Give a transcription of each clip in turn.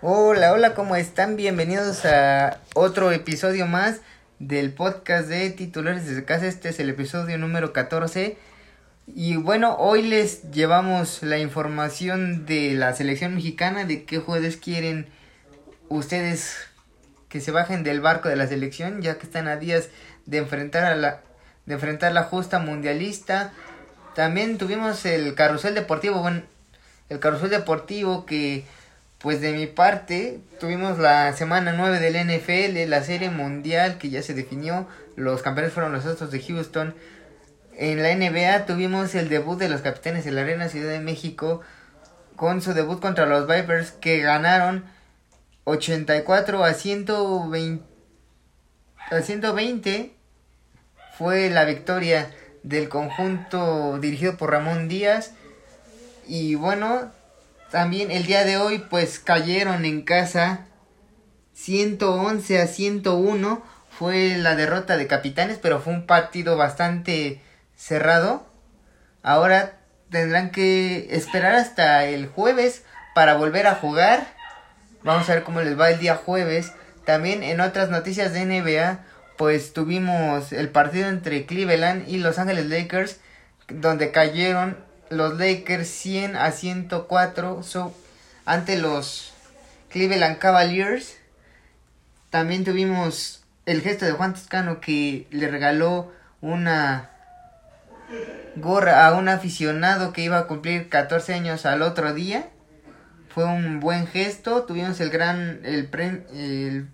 Hola, hola, ¿cómo están? Bienvenidos a otro episodio más del podcast de titulares desde casa. Este es el episodio número 14. Y bueno, hoy les llevamos la información de la selección mexicana, de qué jueves quieren ustedes que se bajen del barco de la selección, ya que están a días de enfrentar a la de enfrentar la justa mundialista. También tuvimos el carrusel deportivo, bueno, el carrusel deportivo que pues de mi parte tuvimos la semana 9 del NFL, la serie mundial que ya se definió, los campeones fueron los Astros de Houston. En la NBA tuvimos el debut de los capitanes de la Arena Ciudad de México con su debut contra los Vipers que ganaron 84 a 120 a 120 fue la victoria del conjunto dirigido por Ramón Díaz. Y bueno, también el día de hoy pues cayeron en casa 111 a 101. Fue la derrota de Capitanes, pero fue un partido bastante cerrado. Ahora tendrán que esperar hasta el jueves para volver a jugar. Vamos a ver cómo les va el día jueves. También en otras noticias de NBA, pues tuvimos el partido entre Cleveland y Los Ángeles Lakers, donde cayeron los Lakers 100 a 104 ante los Cleveland Cavaliers. También tuvimos el gesto de Juan Toscano que le regaló una gorra a un aficionado que iba a cumplir 14 años al otro día. Fue un buen gesto. Tuvimos el gran el, el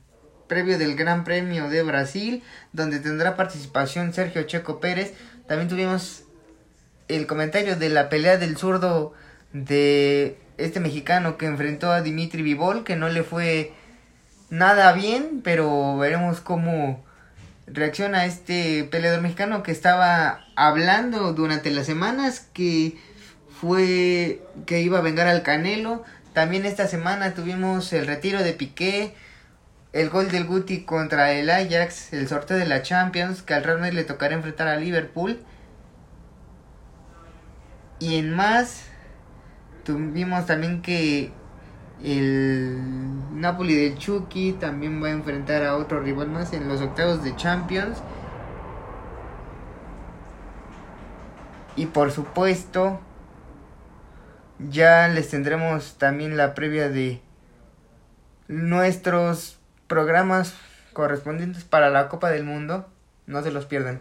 previo del Gran Premio de Brasil, donde tendrá participación Sergio Checo Pérez. También tuvimos el comentario de la pelea del zurdo de este mexicano que enfrentó a Dimitri Vivol, que no le fue nada bien, pero veremos cómo reacciona este peleador mexicano que estaba hablando durante las semanas que fue que iba a vengar al Canelo. También esta semana tuvimos el retiro de Piqué, el gol del Guti contra el Ajax, el sorteo de la Champions, que al Real Madrid le tocará enfrentar a Liverpool. Y en más, tuvimos también que el Napoli de Chucky también va a enfrentar a otro rival más en los octavos de Champions. Y por supuesto, ya les tendremos también la previa de nuestros programas correspondientes para la Copa del Mundo. No se los pierdan.